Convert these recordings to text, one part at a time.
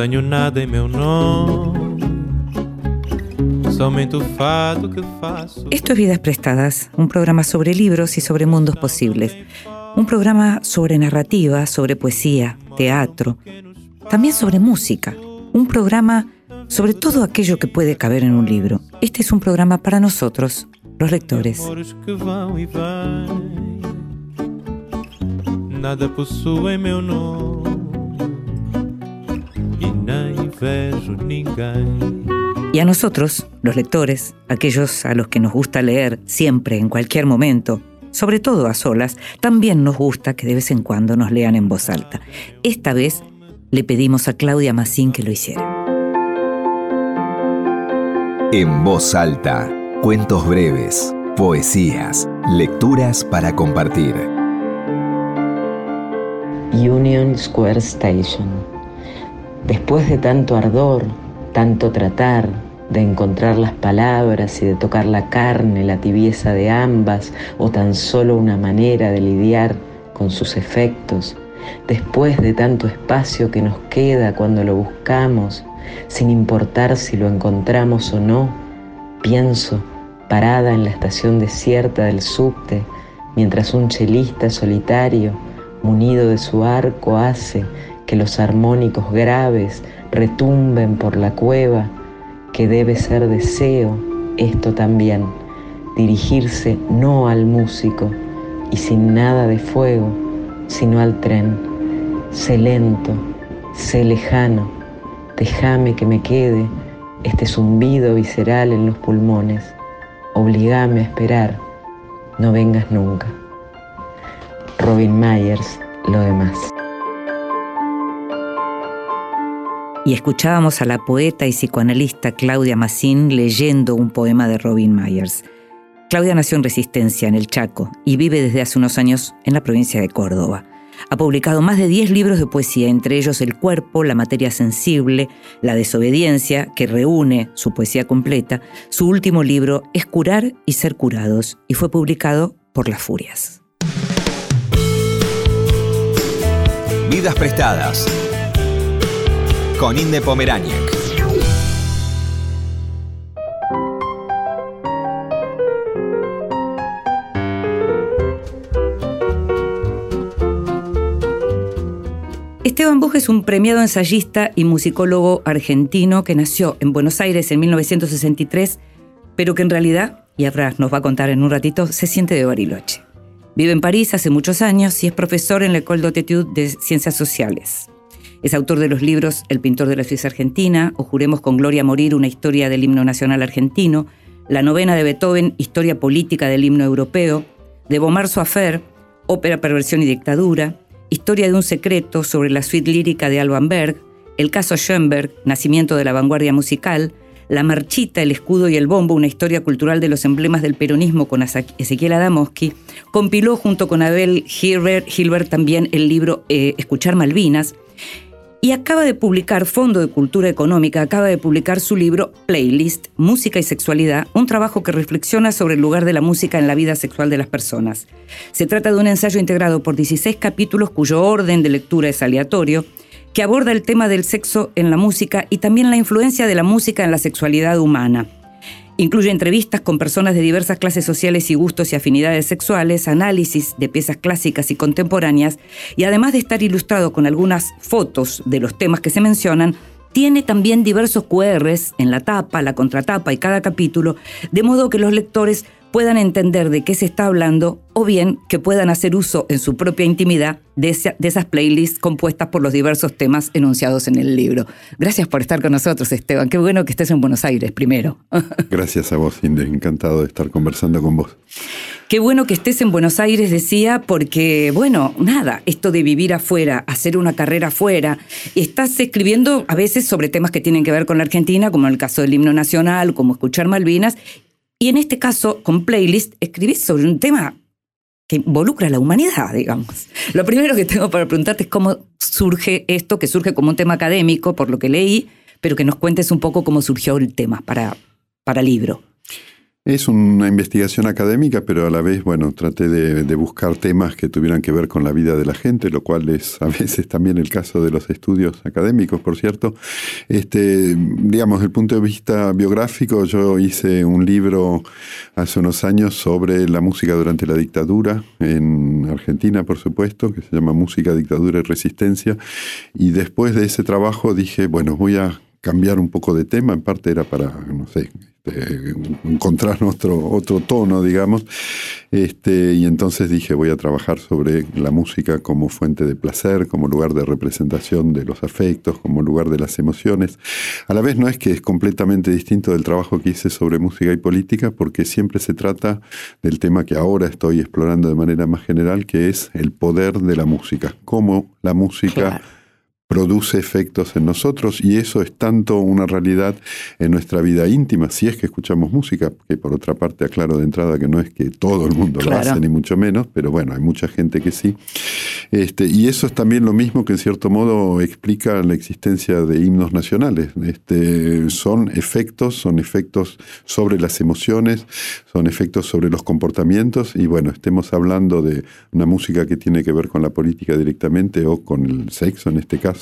Tenho nada em meu nome. Esto es Vidas Prestadas, un programa sobre libros y sobre mundos posibles. Un programa sobre narrativa, sobre poesía, teatro, también sobre música. Un programa sobre todo aquello que puede caber en un libro. Este es un programa para nosotros, los lectores. Nada Y a nosotros, los lectores, aquellos a los que nos gusta leer siempre, en cualquier momento, sobre todo a solas, también nos gusta que de vez en cuando nos lean en voz alta. Esta vez le pedimos a Claudia Massín que lo hiciera. En voz alta, cuentos breves, poesías, lecturas para compartir. Union Square Station. Después de tanto ardor, tanto tratar de encontrar las palabras y de tocar la carne, la tibieza de ambas, o tan solo una manera de lidiar con sus efectos, después de tanto espacio que nos queda cuando lo buscamos, sin importar si lo encontramos o no, pienso, parada en la estación desierta del subte, mientras un chelista solitario, munido de su arco, hace que los armónicos graves retumben por la cueva, que debe ser deseo, esto también, dirigirse no al músico y sin nada de fuego, sino al tren. Sé lento, sé lejano, déjame que me quede este zumbido visceral en los pulmones, obligame a esperar, no vengas nunca. Robin Myers, lo demás. Y escuchábamos a la poeta y psicoanalista Claudia Massín leyendo un poema de Robin Myers. Claudia nació en Resistencia, en el Chaco, y vive desde hace unos años en la provincia de Córdoba. Ha publicado más de 10 libros de poesía, entre ellos El cuerpo, La materia sensible, La desobediencia, que reúne su poesía completa. Su último libro es Curar y ser curados, y fue publicado por Las Furias. Vidas prestadas. Con Inde Pomeráñez. Esteban Buch es un premiado ensayista y musicólogo argentino que nació en Buenos Aires en 1963, pero que en realidad, y ahora nos va a contar en un ratito, se siente de Bariloche. Vive en París hace muchos años y es profesor en la École d'Études de Ciencias Sociales. Es autor de los libros El pintor de la Suiza Argentina o Juremos con Gloria Morir, una historia del himno nacional argentino, la novena de Beethoven, Historia política del himno europeo, de Bomar Soafer, Ópera, Perversión y Dictadura, Historia de un secreto sobre la suite lírica de Alban Berg, El caso Schoenberg, Nacimiento de la vanguardia musical, La marchita, el escudo y el bombo, una historia cultural de los emblemas del peronismo con Ezequiel Adamowski, compiló junto con Abel Hilbert, Hilbert también el libro eh, Escuchar Malvinas, y acaba de publicar, Fondo de Cultura Económica, acaba de publicar su libro Playlist, Música y Sexualidad, un trabajo que reflexiona sobre el lugar de la música en la vida sexual de las personas. Se trata de un ensayo integrado por 16 capítulos cuyo orden de lectura es aleatorio, que aborda el tema del sexo en la música y también la influencia de la música en la sexualidad humana. Incluye entrevistas con personas de diversas clases sociales y gustos y afinidades sexuales, análisis de piezas clásicas y contemporáneas, y además de estar ilustrado con algunas fotos de los temas que se mencionan, tiene también diversos QRs en la tapa, la contratapa y cada capítulo, de modo que los lectores puedan entender de qué se está hablando o bien que puedan hacer uso en su propia intimidad de, esas playlists compuestas por los diversos temas enunciados en el libro. Gracias por estar con nosotros, Esteban. Qué bueno que estés en Buenos Aires primero. Gracias a vos, Inde. Encantado de estar conversando con vos. Qué bueno que estés en Buenos Aires, decía, porque, bueno, nada, esto de vivir afuera, hacer una carrera afuera, estás escribiendo a veces sobre temas que tienen que ver con la Argentina, como en el caso del himno nacional, como escuchar Malvinas, y en este caso, con Playlist, escribís sobre un tema que involucra a la humanidad, digamos. Lo primero que tengo para preguntarte es cómo surge esto, que surge como un tema académico, por lo que leí, pero que nos cuentes un poco cómo surgió el tema para, para libro. Es una investigación académica, pero a la vez, bueno, traté de, buscar temas que tuvieran que ver con la vida de la gente, lo cual es a veces también el caso de los estudios académicos, por cierto. Este, digamos, desde el punto de vista biográfico, yo hice un libro hace unos años sobre la música durante la dictadura en Argentina, por supuesto, que se llama Música, Dictadura y Resistencia. Y después de ese trabajo dije, bueno, voy a cambiar un poco de tema, en parte era para, no sé, este, encontrar otro, otro tono, digamos, este, y entonces dije, voy a trabajar sobre la música como fuente de placer, como lugar de representación de los afectos, como lugar de las emociones. A la vez no es que es completamente distinto del trabajo que hice sobre música y política, porque siempre se trata del tema que ahora estoy explorando de manera más general, que es el poder de la música, cómo la música produce efectos en nosotros y eso es tanto una realidad en nuestra vida íntima, si es que escuchamos música, que por otra parte aclaro de entrada que no es que todo el mundo lo hace, ni mucho menos, pero bueno, hay mucha gente que sí. Este, y eso es también lo mismo que en cierto modo explica la existencia de himnos nacionales. Este, son efectos, son efectos sobre las emociones, son efectos sobre los comportamientos y bueno, estemos hablando de una música que tiene que ver con la política directamente o con el sexo en este caso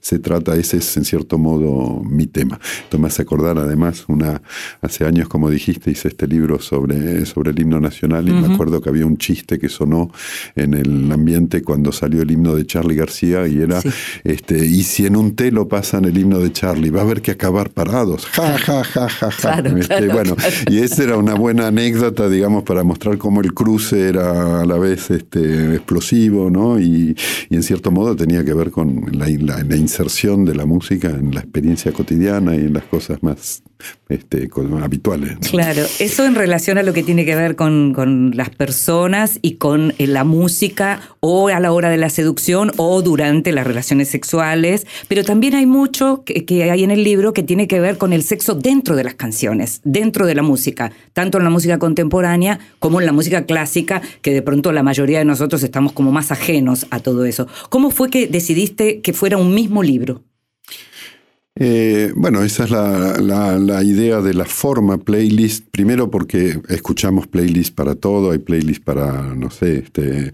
se trata, ese es en cierto modo mi tema. Esto me hace acordar además, una, hace años, como dijiste, hice este libro sobre, sobre el himno nacional y me acuerdo que había un chiste que sonó en el ambiente cuando salió el himno de Charlie García y era, este, y si en un telo pasan el himno de Charlie, va a haber que acabar parados. Ja, ja, ja, ja, ja. Este, bueno, y esa era una buena anécdota, digamos, para mostrar cómo el cruce era a la vez este, explosivo, ¿no? Y, y en cierto modo tenía que ver con la la, la, inserción de la música en la experiencia cotidiana y en las cosas más este, habituales. Claro, eso en relación a lo que tiene que ver con, con, las personas y con eh, la música o a la hora de la seducción o durante las relaciones sexuales, pero también hay mucho que, que hay en el libro que tiene que ver con el sexo dentro de las canciones, dentro de la música, tanto en la música contemporánea como en la música clásica, que de pronto la mayoría de nosotros estamos como más ajenos a todo eso. ¿Cómo fue que decidiste que fuera un mismo libro? Eh, bueno, esa es la, la, la, idea de la forma playlist. Primero porque escuchamos playlist para todo, hay playlist para, no sé, este,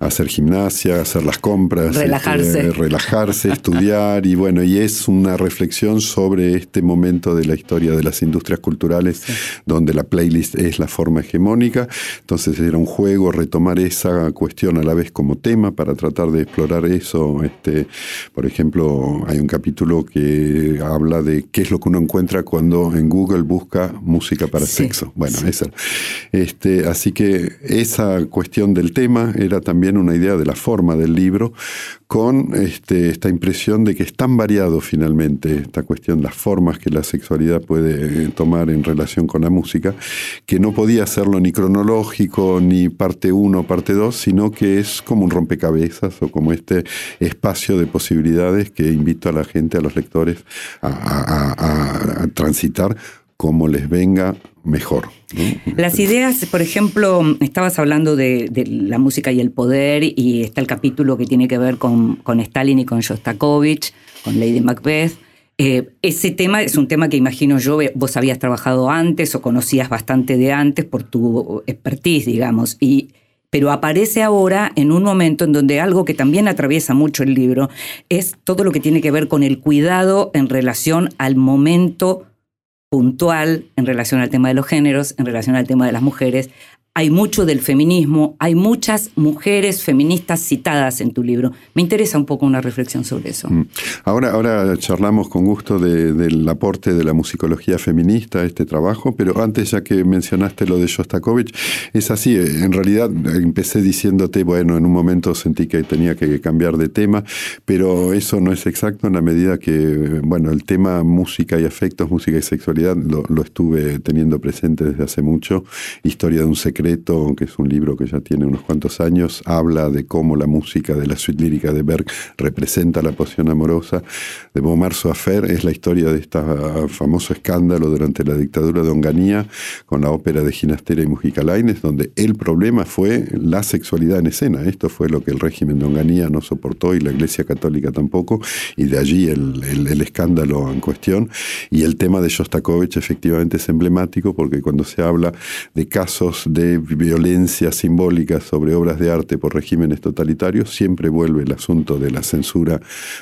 hacer gimnasia, hacer las compras, relajarse, este, relajarse estudiar y bueno, y es una reflexión sobre este momento de la historia de las industrias culturales sí. donde la playlist es la forma hegemónica. Entonces era un juego retomar esa cuestión a la vez como tema para tratar de explorar eso. Este, por ejemplo, hay un capítulo que habla de qué es lo que uno encuentra cuando en Google busca música para sí, sexo. Bueno, sí. esa. Este, así que esa cuestión del tema era también una idea de la forma del libro, con este, esta impresión de que es tan variado finalmente esta cuestión, las formas que la sexualidad puede tomar en relación con la música, que no podía hacerlo ni cronológico, ni parte 1, parte 2, sino que es como un rompecabezas o como este espacio de posibilidades que invito a la gente, a los lectores, a transitar como les venga mejor. Las ideas, por ejemplo, estabas hablando de, la música y el poder y está el capítulo que tiene que ver con, con Stalin y con Shostakovich, con Lady Macbeth. Eh, ese tema es un tema que imagino yo, vos habías trabajado antes o conocías bastante de antes por tu expertise, digamos, y, pero aparece ahora en un momento en donde algo que también atraviesa mucho el libro es todo lo que tiene que ver con el cuidado en relación al momento puntual en relación al tema de los géneros, en relación al tema de las mujeres. Hay mucho del feminismo, hay muchas mujeres feministas citadas en tu libro. Me interesa un poco una reflexión sobre eso. Ahora, ahora charlamos con gusto de, del aporte de la musicología feminista a este trabajo, pero antes ya que mencionaste lo de Shostakovich, es así, en realidad empecé diciéndote, bueno, en un momento sentí que tenía que cambiar de tema, pero eso no es exacto en la medida que, bueno, el tema música y afectos, música y sexualidad lo estuve teniendo presente desde hace mucho, historia de un secreto secreto, que es un libro que ya tiene unos cuantos años, habla de cómo la música de la suite lírica de Berg representa la poción amorosa. De Beaumarce Affair es la historia de este famoso escándalo durante la dictadura de Onganía con la ópera de Ginastera y Mujica Lainez, donde el problema fue la sexualidad en escena. Esto fue lo que el régimen de Onganía no soportó y la Iglesia Católica tampoco, y de allí el, el escándalo en cuestión. Y el tema de Shostakovich efectivamente es emblemático porque cuando se habla de casos de violencia simbólica sobre obras de arte por regímenes totalitarios, siempre vuelve el asunto de la censura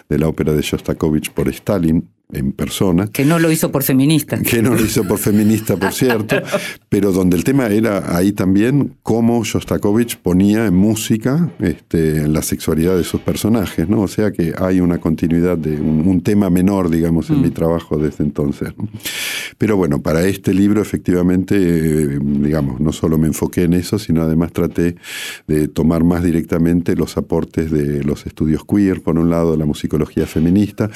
de la ópera de Shostakovich por Stalin, en persona. Que no lo hizo por feminista. Que no lo hizo por feminista, por cierto, pero donde el tema era ahí también cómo Shostakovich ponía en música este, la sexualidad de sus personajes, ¿no? O sea que hay una continuidad de un, tema menor, digamos, en mi mm. trabajo desde entonces. Pero bueno, para este libro efectivamente, eh, digamos, no solo me enfoqué en eso, sino además traté de tomar más directamente los aportes de los estudios queer, por un lado, la musicología feminista,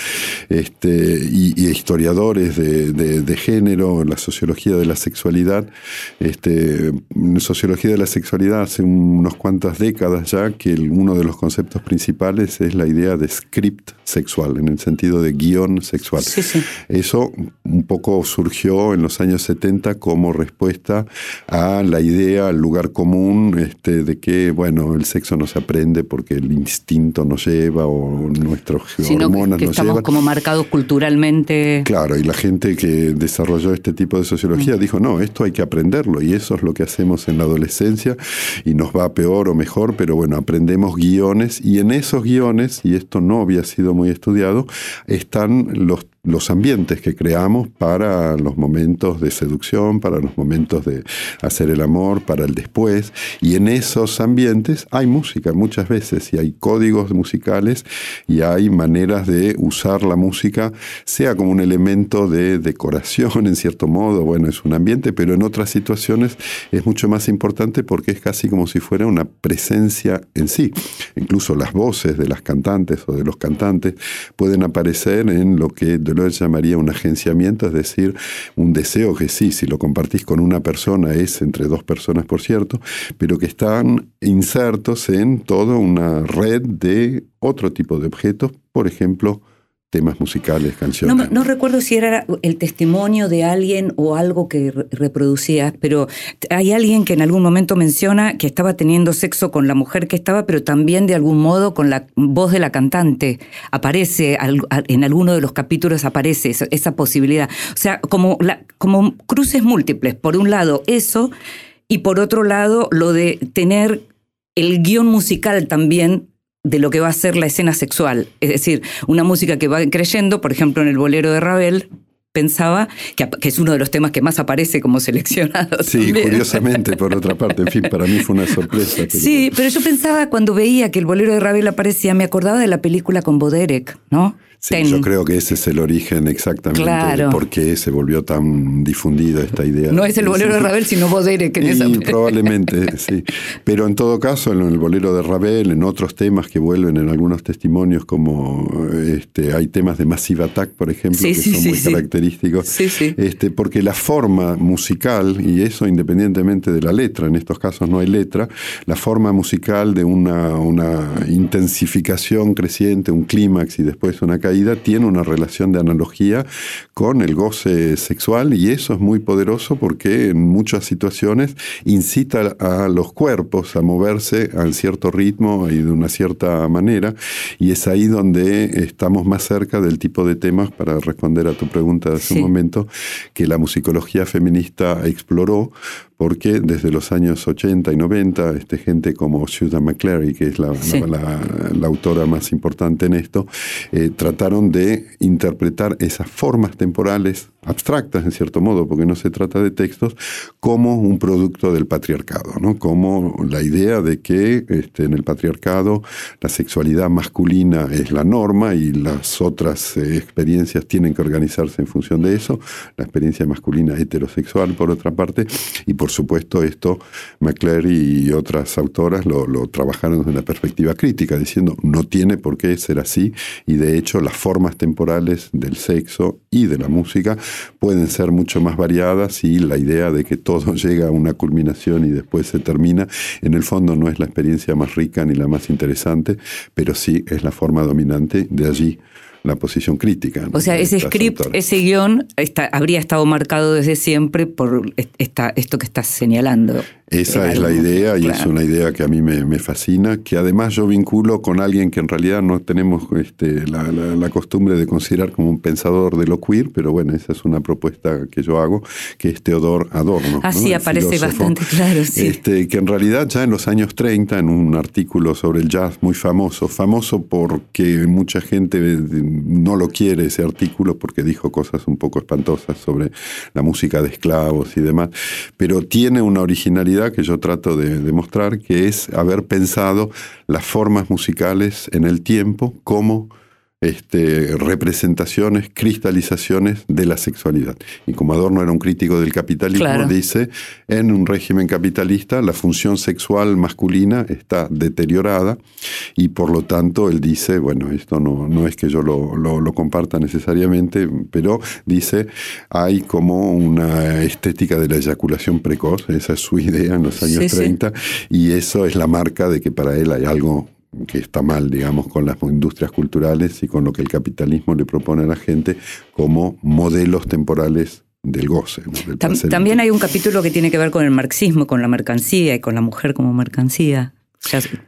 este, y, historiadores de, género, la sociología de la sexualidad. Este, sociología de la sexualidad hace unas cuantas décadas ya que uno de los conceptos principales es la idea de script sexual, en el sentido de guion sexual. Eso un poco surgió en los años 70 como respuesta a la idea, al lugar común este, de que, bueno, el sexo no se aprende porque el instinto nos lleva o nuestros hormonas que nos estamos como marcados culturalmente. Claro, y la gente que desarrolló este tipo de sociología mm. dijo, no, esto hay que aprenderlo y eso es lo que hacemos en la adolescencia y nos va peor o mejor, pero bueno, aprendemos guiones y en esos guiones, y esto no había sido muy estudiado, están los los ambientes que creamos para los momentos de seducción, para los momentos de hacer el amor, para el después. Y en esos ambientes hay música muchas veces y hay códigos musicales y hay maneras de usar la música, sea como un elemento de decoración en cierto modo, bueno, es un ambiente, pero en otras situaciones es mucho más importante porque es casi como si fuera una presencia en sí. Incluso las voces de las cantantes o de los cantantes pueden aparecer en lo que lo llamaría un agenciamiento, es decir, un deseo que sí, si lo compartís con una persona es entre dos personas, por cierto, pero que están insertos en toda una red de otro tipo de objetos, por ejemplo, temas musicales, canciones. No, recuerdo si era el testimonio de alguien o algo que reproducías, pero hay alguien que en algún momento menciona que estaba teniendo sexo con la mujer que estaba, pero también de algún modo con la voz de la cantante. Aparece, en alguno de los capítulos aparece esa, posibilidad. O sea, como, como cruces múltiples. Por un lado, eso, y por otro lado, lo de tener el guion musical también de lo que va a ser la escena sexual. Es decir, una música que va creyendo, por ejemplo, en el bolero de Ravel, pensaba, que, es uno de los temas que más aparece como seleccionado. Sí, curiosamente, por otra parte, en fin, para mí fue una sorpresa. Sí, pero yo pensaba cuando veía que el bolero de Ravel aparecía, me acordaba de la película con Boderek, ¿no? Sí, yo creo que ese es el origen exactamente de por qué se volvió tan difundida esta idea. No es el bolero de Ravel, sino Bodere, que en esa Probablemente, sí. Pero en todo caso, en el bolero de Ravel, en otros temas que vuelven en algunos testimonios, como este, hay temas de Massive Attack, por ejemplo, que son muy característicos. Este, porque la forma musical, y eso independientemente de la letra, en estos casos no hay letra, la forma musical de una, una intensificación creciente, un clímax y después una caída tiene una relación de analogía con el goce sexual y eso es muy poderoso porque en muchas situaciones incita a los cuerpos a moverse a cierto ritmo y de una cierta manera. Y es ahí donde estamos más cerca del tipo de temas, para responder a tu pregunta de hace un momento, que la musicología feminista exploró porque desde los años 80 y 90, este, gente como Susan McClary, que es la, la, autora más importante en esto, eh, trataron de interpretar esas formas temporales abstractas en cierto modo, porque no se trata de textos, como un producto del patriarcado, ¿no? como la idea de que este, en el patriarcado la sexualidad masculina es la norma y las otras eh, experiencias tienen que organizarse en función de eso, la experiencia masculina heterosexual por otra parte, y por supuesto esto McClary y otras autoras lo, lo trabajaron desde una perspectiva crítica, diciendo no tiene por qué ser así, y de hecho las formas temporales del sexo y de la música pueden ser mucho más variadas y la idea de que todo llega a una culminación y después se termina, en el fondo no es la experiencia más rica ni la más interesante, pero sí es la forma dominante de allí la posición crítica. O sea, ese script, ese guion habría estado marcado desde siempre por esta, esto que estás señalando. Esa es la idea y es una idea que a mí me, fascina, que además yo vinculo con alguien que en realidad no tenemos este, la, costumbre de considerar como un pensador de lo queer, pero bueno, esa es una propuesta que yo hago, que es Teodor Adorno. Así ah, aparece bastante claro, sí. Este, que en realidad ya en los años 30, en un artículo sobre el jazz muy famoso, famoso porque mucha gente no lo quiere ese artículo porque dijo cosas un poco espantosas sobre la música de esclavos y demás, pero tiene una originalidad que yo trato de demostrar, que es haber pensado las formas musicales en el tiempo como este, representaciones, cristalizaciones de la sexualidad. Y como Adorno era un crítico del capitalismo, dice, en un régimen capitalista la función sexual masculina está deteriorada y por lo tanto él dice, bueno, esto no, no es que yo lo, lo, comparta necesariamente, pero dice, hay como una estética de la eyaculación precoz, esa es su idea en los años 30, y eso es la marca de que para él hay algo que está mal, digamos, con las industrias culturales y con lo que el capitalismo le propone a la gente como modelos temporales del goce. también hay un capítulo que tiene que ver con el marxismo, con la mercancía y con la mujer como mercancía.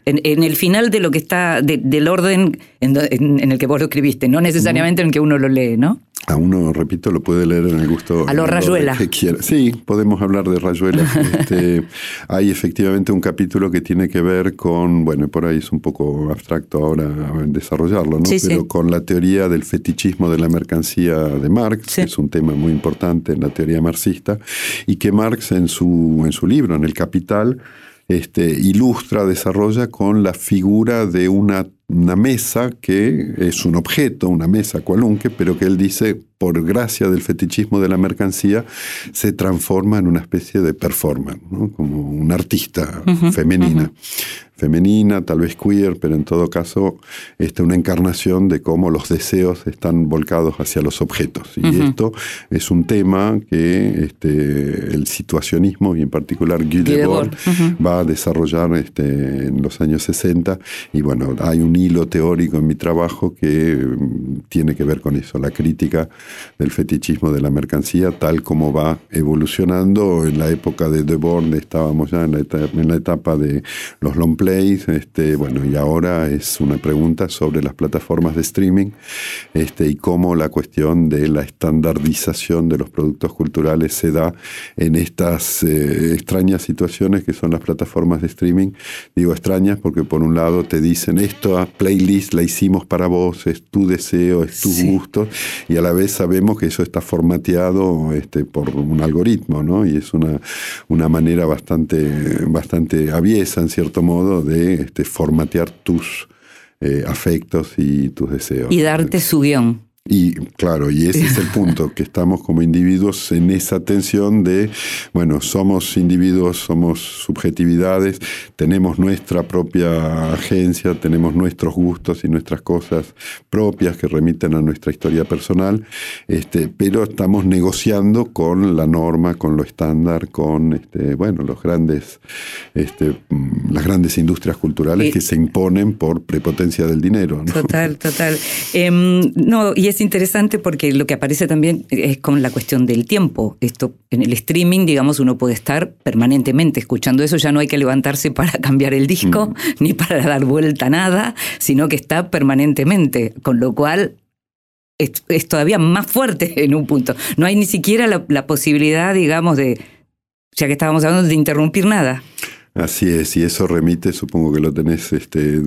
en, el final de lo que está, del orden en, el que vos lo escribiste, no necesariamente en el que uno lo lee, ¿no? A uno, repito, lo puede leer en el gusto. A los Rayuela. Que quiera. Sí, podemos hablar de Rayuela. Este, hay efectivamente un capítulo que tiene que ver con, bueno, por ahí es un poco abstracto ahora desarrollarlo, ¿no? Pero con la teoría del fetichismo de la mercancía de Marx, que es un tema muy importante en la teoría marxista, y que Marx en su, en su libro, en El Capital, este, ilustra, desarrolla con la figura de una, una, mesa que es un objeto, una mesa cualunque, pero que él dice, por gracia del fetichismo de la mercancía, se transforma en una especie de performance, como una artista femenina. femenina, tal vez queer, pero en todo caso una encarnación de cómo los deseos están volcados hacia los objetos. Y esto es un tema que este, el situacionismo y en particular Guy Debord va a desarrollar este, en los años 60 y bueno, hay un hilo teórico en mi trabajo que mm, tiene que ver con eso, la crítica del fetichismo de la mercancía tal como va evolucionando. En la época de Debord estábamos ya en la etapa, en la etapa de los long play este, bueno, y ahora es una pregunta sobre las plataformas de streaming este, y cómo la cuestión de la estandarización de los productos culturales se da en estas eh, extrañas situaciones que son las plataformas de streaming. Digo extrañas porque por un lado te dicen esto, playlist la hicimos para vos, es tu deseo, es tu gusto, y a la vez sabemos que eso está formateado este, por un algoritmo, ¿no? Y es una, una manera bastante, bastante aviesa, en cierto modo, de este, formatear tus eh, afectos y tus deseos. Y darte su guion. Y claro, y ese es el punto, que estamos como individuos en esa tensión de, bueno, somos individuos, somos subjetividades, tenemos nuestra propia agencia, tenemos nuestros gustos y nuestras cosas propias que remiten a nuestra historia personal, este, pero estamos negociando con la norma, con lo estándar, con, este, bueno, los grandes, este, mm, las grandes industrias culturales que se imponen por prepotencia del dinero. Total, total. Em, no, y es interesante porque lo que aparece también es con la cuestión del tiempo. Esto en el streaming, digamos, uno puede estar permanentemente escuchando eso, ya no hay que levantarse para cambiar el disco, mm. ni para dar vuelta a nada, sino que está permanentemente, con lo cual es, todavía más fuerte en un punto. No hay ni siquiera la, la posibilidad, digamos, de, ya que estábamos hablando, de interrumpir nada. Así es, y eso remite, supongo que lo tenés, este,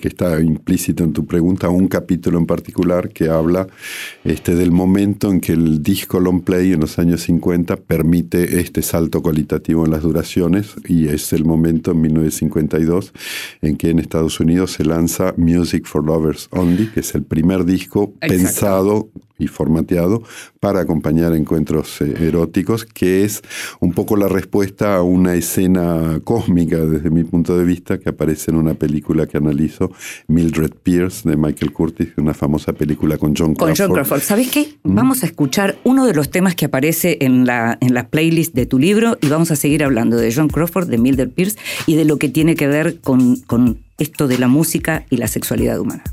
que está implícito en tu pregunta, a un capítulo en particular que habla este, del momento en que el disco long play en los años 50 permite este salto cualitativo en las duraciones, y es el momento en 1952 en que en Estados Unidos se lanza Music for Lovers Only, que es el primer disco pensado y formateado para acompañar encuentros eh, eróticos, que es un poco la respuesta a una escena cósmica desde mi punto de vista que aparece en una película que analizo, Mildred Pierce de Michael Curtis, una famosa película con John Con Crawford. John Crawford. ¿Sabes qué? Vamos a escuchar uno de los temas que aparece en la, en la playlist de tu libro y vamos a seguir hablando de John Crawford, de Mildred Pierce y de lo que tiene que ver con, con esto de la música y la sexualidad humana.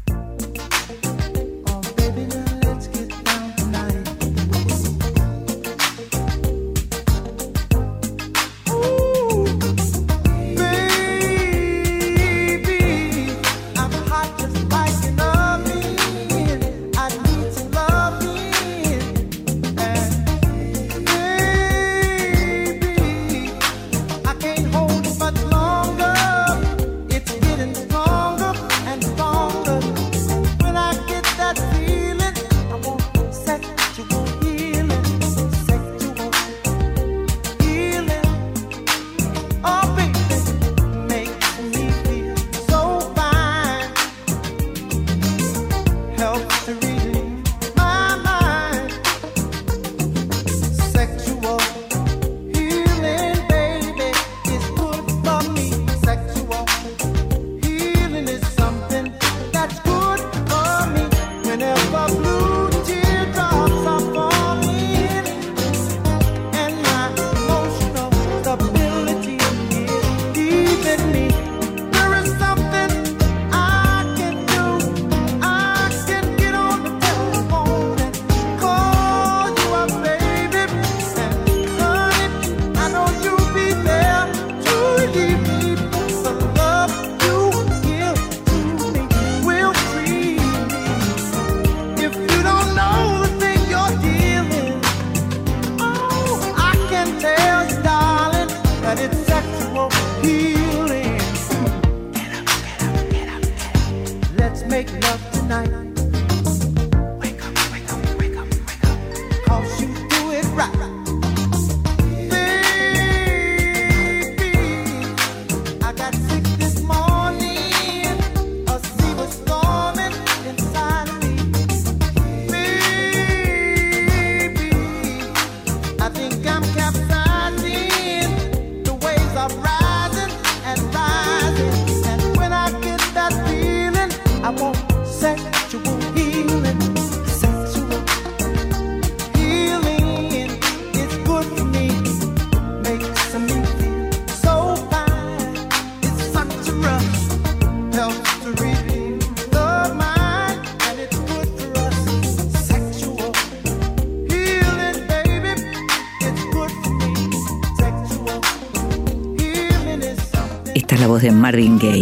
Body and mind.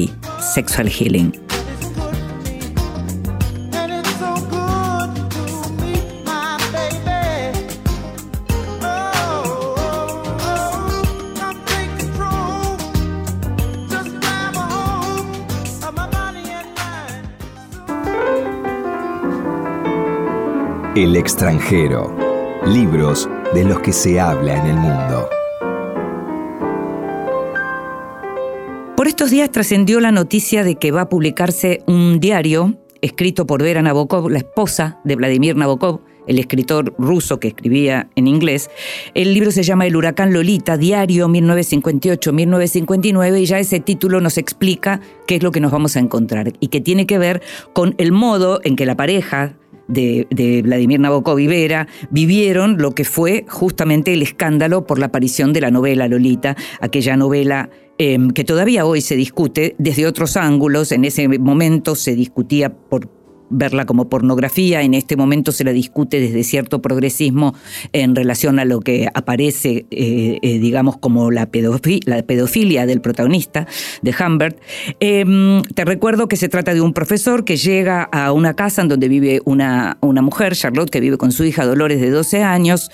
El extranjero. Libros de los que se habla en el mundo. Estos días trascendió la noticia de que va a publicarse un diario escrito por Vera Nabokov, la esposa de Vladimir Nabokov, el escritor ruso que escribía en inglés. El libro se llama El huracán Lolita, diario 1958-1959, y ya ese título nos explica qué es lo que nos vamos a encontrar y que tiene que ver con el modo en que la pareja de, de, Vladimir Nabokov y Vera vivieron lo que fue justamente el escándalo por la aparición de la novela Lolita, aquella novela eh, que todavía hoy se discute desde otros ángulos. En ese momento se discutía por verla como pornografía, en este momento se la discute desde cierto progresismo en relación a lo que aparece, eh, eh, digamos, como la, pedofi la, pedofilia del protagonista, de Humbert. Eh, te recuerdo que se trata de un profesor que llega a una casa en donde vive una, una mujer, Charlotte, que vive con su hija Dolores de 12 años.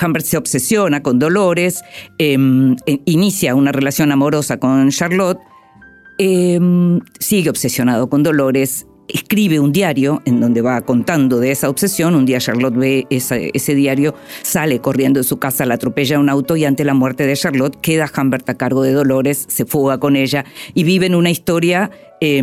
Humbert se obsesiona con Dolores, inicia una relación amorosa con Charlotte, sigue obsesionado con Dolores, escribe un diario en donde va contando de esa obsesión. Un día Charlotte ve esa, ese diario, sale corriendo de su casa, la atropella un auto y ante la muerte de Charlotte queda Humbert a cargo de Dolores, se fuga con ella y viven una historia eh,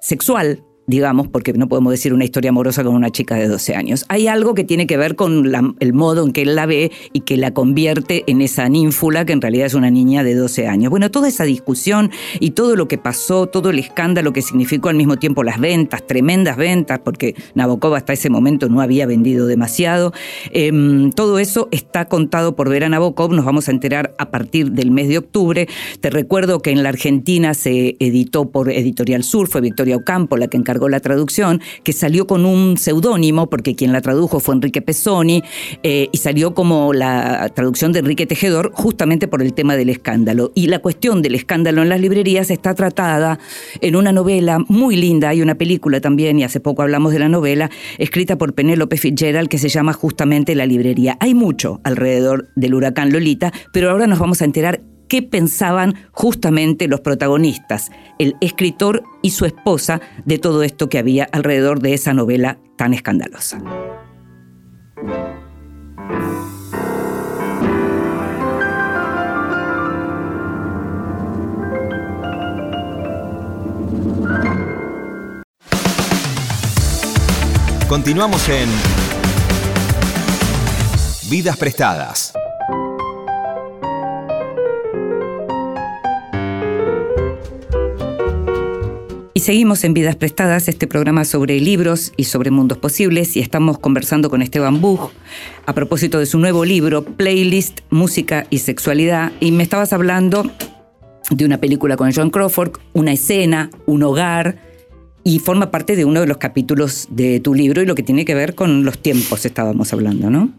sexual digamos, porque no podemos decir una historia amorosa con una chica de 12 años. Hay algo que tiene que ver con el modo en que él la ve y que la convierte en esa ninfula que en realidad es una niña de 12 años. Bueno, toda esa discusión y todo lo que pasó, todo el escándalo que significó al mismo tiempo las ventas, tremendas ventas, porque Nabokov hasta ese momento no había vendido demasiado, em, todo eso está contado por Vera Nabokov, nos vamos a enterar a partir del mes de octubre. Te recuerdo que en la Argentina se editó por Editorial Sur, fue Victoria Ocampo la que encargó la traducción, que salió con un seudónimo, porque quien la tradujo fue Enrique Pesoni, eh, y salió como la traducción de Enrique Tejedor, justamente por el tema del escándalo. Y la cuestión del escándalo en las librerías está tratada en una novela muy linda, hay una película también, y hace poco hablamos de la novela, escrita por Penélope Fitzgerald, que se llama justamente La librería. Hay mucho alrededor del huracán Lolita, pero ahora nos vamos a enterar qué pensaban justamente los protagonistas, el escritor y su esposa, de todo esto que había alrededor de esa novela tan escandalosa. Continuamos en Vidas Prestadas. Y seguimos en Vidas Prestadas, este programa sobre libros y sobre mundos posibles, y estamos conversando con Esteban Buch a propósito de su nuevo libro, Playlist, Música y Sexualidad, y me estabas hablando de una película con John Crawford, una escena, un hogar, y forma parte de uno de los capítulos de tu libro y lo que tiene que ver con los tiempos estábamos hablando, ¿no?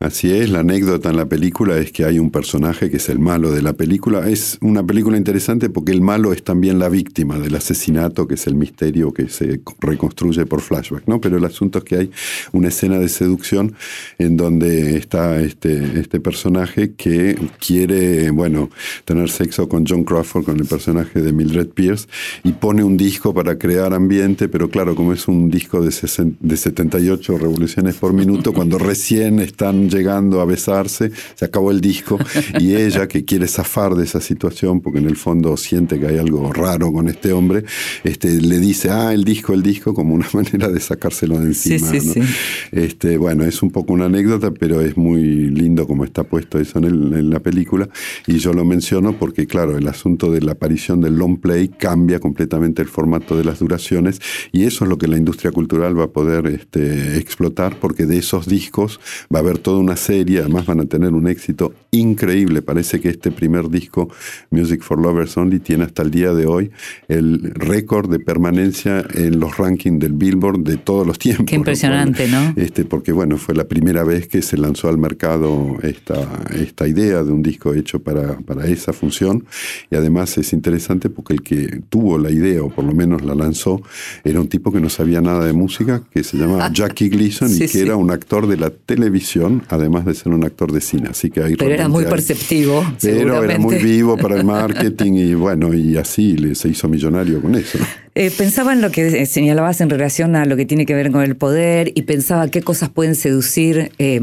Así es, la anécdota en la película es que hay un personaje que es el malo de la película. Es una película interesante porque el malo es también la víctima del asesinato, que es el misterio que se reconstruye por flashback, ¿no? Pero el asunto es que hay una escena de seducción en donde está este, este personaje que quiere, bueno, tener sexo con John Crawford, con el personaje de Mildred Pierce, y pone un disco para crear ambiente, pero claro, como es un disco de, de 78 revoluciones por minuto, cuando recién están llegando a besarse, se acabó el disco y ella que quiere zafar de esa situación porque en el fondo siente que hay algo raro con este hombre, este, le dice, ah, el disco, el disco, como una manera de sacárselo de Sí, encima. sí, ¿no? sí. Este, bueno, es un poco una anécdota, pero es muy lindo como está puesto eso en, el- en la película. Y yo lo menciono porque, claro, el asunto de la aparición del long play cambia completamente el formato de las duraciones y eso es lo que la industria cultural va a poder este, explotar porque de esos discos va a haber toda una serie, además van a tener un éxito increíble. Parece que este primer disco, Music for Lovers Only, tiene hasta el día de hoy el récord de permanencia en los rankings del Billboard de todos los tiempos. Qué impresionante, ¿no? este, porque bueno, fue la primera vez que se lanzó al mercado esta, esta idea de un disco hecho para, para esa función. Y además es interesante porque el que tuvo la idea, o por lo menos la lanzó, era un tipo que no sabía nada de música, que se llamaba Jackie Gleason Sí, y que sí. era un actor de la televisión, además de ser un actor de cine. Así que ahí Pero era muy hay- perceptivo, Pero era muy vivo para el marketing y bueno, y así se hizo millonario con eso. Eh, pensaba en lo que señalabas en relación a lo que tiene que ver con el poder y pensaba qué cosas pueden seducir eh,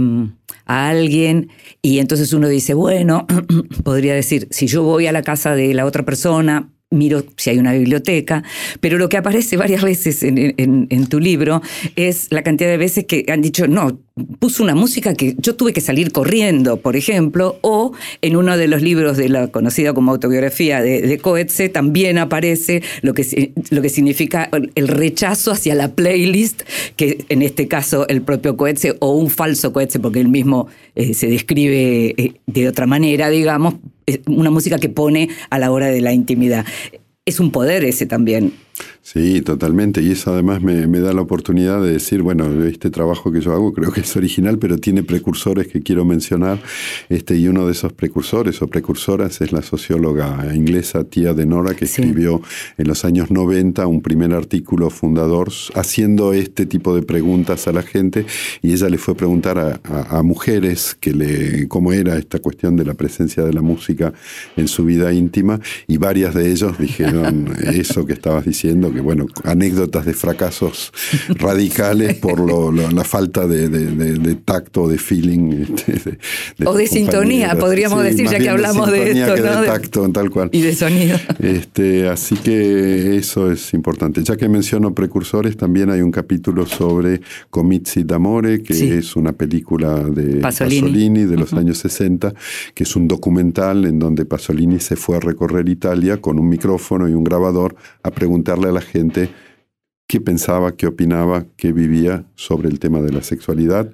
a alguien y entonces uno dice, bueno, podría decir, si yo voy a la casa de la otra persona, miro si hay una biblioteca, pero lo que aparece varias veces en, en- en tu libro es la cantidad de veces que han dicho, no, puso una música que yo tuve que salir corriendo, por ejemplo, o en uno de los libros de la conocida como autobiografía de, de Coetze también aparece lo que, lo que significa el rechazo hacia la playlist, que en este caso el propio Coetze o un falso Coetze, porque él mismo eh, se describe eh, de otra manera, digamos, una música que pone a la hora de la intimidad. Es un poder ese también. Sí, totalmente. Y eso además me, me da la oportunidad de decir, bueno, este trabajo que yo hago creo que es original, pero tiene precursores que quiero mencionar. Este, y uno de esos precursores o precursoras es la socióloga inglesa Tia Denora, que Sí. escribió en los años 90 un primer artículo fundador haciendo este tipo de preguntas a la gente. Y ella le fue a preguntar a, a- a mujeres que le, cómo era esta cuestión de la presencia de la música en su vida íntima. Y varias de ellos dijeron eso que estabas diciendo que bueno, anécdotas de fracasos radicales por lo- lo- la falta de, de- de- de tacto, de feeling. este, O de sintonía, podríamos decir, ya que hablamos de sintonía esto, que ¿no? De tacto, tal cual. Y de sonido. Este, así que eso es importante. Ya que menciono precursores, también hay un capítulo sobre Comizi d'Amore, que Sí. es una película de Pasolini. Pasolini, de los años 60, que es un documental en donde Pasolini se fue a recorrer Italia con un micrófono y un grabador a preguntarle a la gente qué pensaba, qué opinaba, qué vivía sobre el tema de la sexualidad,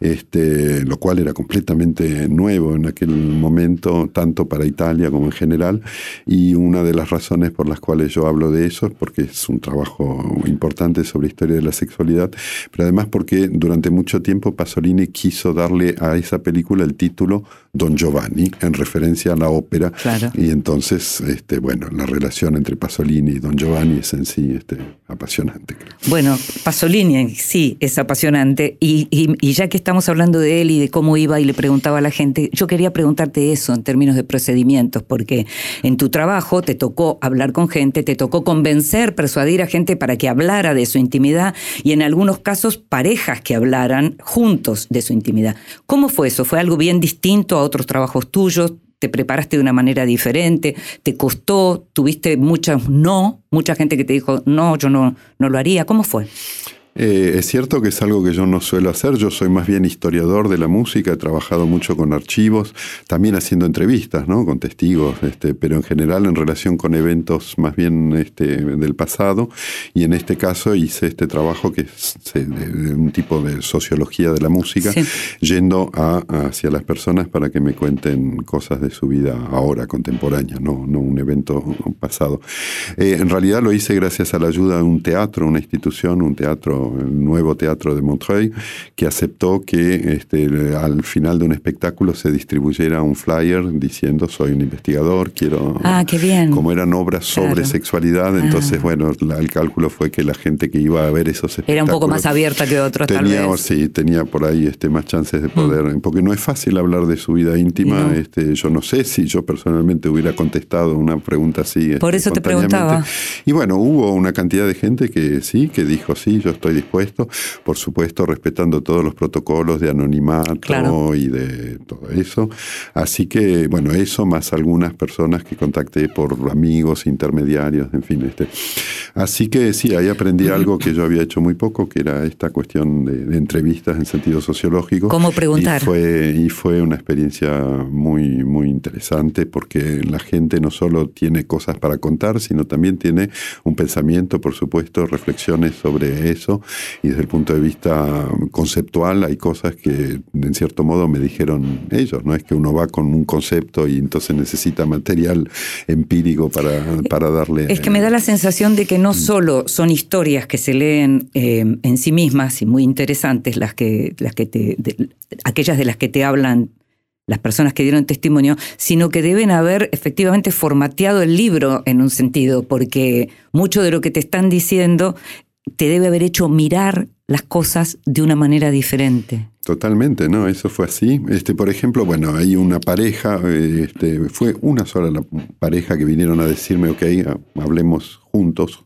este, lo cual era completamente nuevo en aquel momento, tanto para Italia como en general, y una de las razones por las cuales yo hablo de eso es porque es un trabajo importante sobre historia de la sexualidad, pero además porque durante mucho tiempo Pasolini quiso darle a esa película el título Don Giovanni, en referencia a la ópera, Claro. y entonces, este, bueno, la relación entre Pasolini y Don Giovanni es en sí este, apasionante. creo. Bueno, Pasolini sí es apasionante y, y- y ya que estamos hablando de él y de cómo iba y le preguntaba a la gente, yo quería preguntarte eso en términos de procedimientos, porque en tu trabajo te tocó hablar con gente, te tocó convencer, persuadir a gente para que hablara de su intimidad y en algunos casos parejas que hablaran juntos de su intimidad. ¿Cómo fue eso? ¿Fue algo bien distinto a otros trabajos tuyos? ¿Te preparaste de una manera diferente? ¿Te costó? ¿Tuviste muchas no? ¿Mucha gente que te dijo, no, yo no, no lo haría? ¿Cómo fue? Eh, es cierto que es algo que yo no suelo hacer, yo soy más bien historiador de la música, he trabajado mucho con archivos, también haciendo entrevistas, ¿no? Con testigos, este, pero en general en relación con eventos más bien este, del pasado, y en este caso hice este trabajo que es de un tipo de sociología de la música, Sí. yendo a, hacia las personas para que me cuenten cosas de su vida ahora, contemporánea, no, no un evento pasado. Eh, en realidad lo hice gracias a la ayuda de un teatro, una institución, un teatro, el nuevo teatro de Montreuil, que aceptó que este, al final de un espectáculo se distribuyera un flyer diciendo soy un investigador, quiero... Ah, qué bien. Como eran obras sobre Claro. sexualidad, entonces, Ah. bueno, la- el cálculo fue que la gente que iba a ver esos espectáculos... Era un poco más abierta que otros, tal tenía, vez. Mm. Sí, tenía por ahí este, más chances de poder, porque no es fácil hablar de su vida íntima. No. Este, yo no sé si yo personalmente hubiera contestado una pregunta así. Por este, eso te preguntaba. Y bueno, hubo una cantidad de gente que sí, que dijo sí, yo estoy dispuesto, por supuesto respetando todos los protocolos de anonimato Claro. y de todo eso. Así que, bueno, eso más algunas personas que contacté por amigos, intermediarios, en fin. Este. Así que sí, ahí aprendí algo que yo había hecho muy poco, que era esta cuestión de, de entrevistas en sentido sociológico. ¿Cómo preguntar? Y fue, y fue una experiencia muy, muy interesante porque la gente no solo tiene cosas para contar, sino también tiene un pensamiento, por supuesto, reflexiones sobre eso. Y desde el punto de vista conceptual hay cosas que, en cierto modo, me dijeron ellos. No es que uno va con un concepto y entonces necesita material empírico para, para darle... Es que me da la sensación de que no solo son historias que se leen eh, en sí mismas y muy interesantes las que, las que te, de- aquellas de las que te hablan las personas que dieron testimonio, sino que deben haber efectivamente formateado el libro en un sentido, porque mucho de lo que te están diciendo te debe haber hecho mirar las cosas de una manera diferente. Totalmente, ¿no? Eso fue así. Este, por ejemplo, bueno, hay una pareja, eh, este, fue una sola la pareja que vinieron a decirme, ok, ha- hablemos juntos.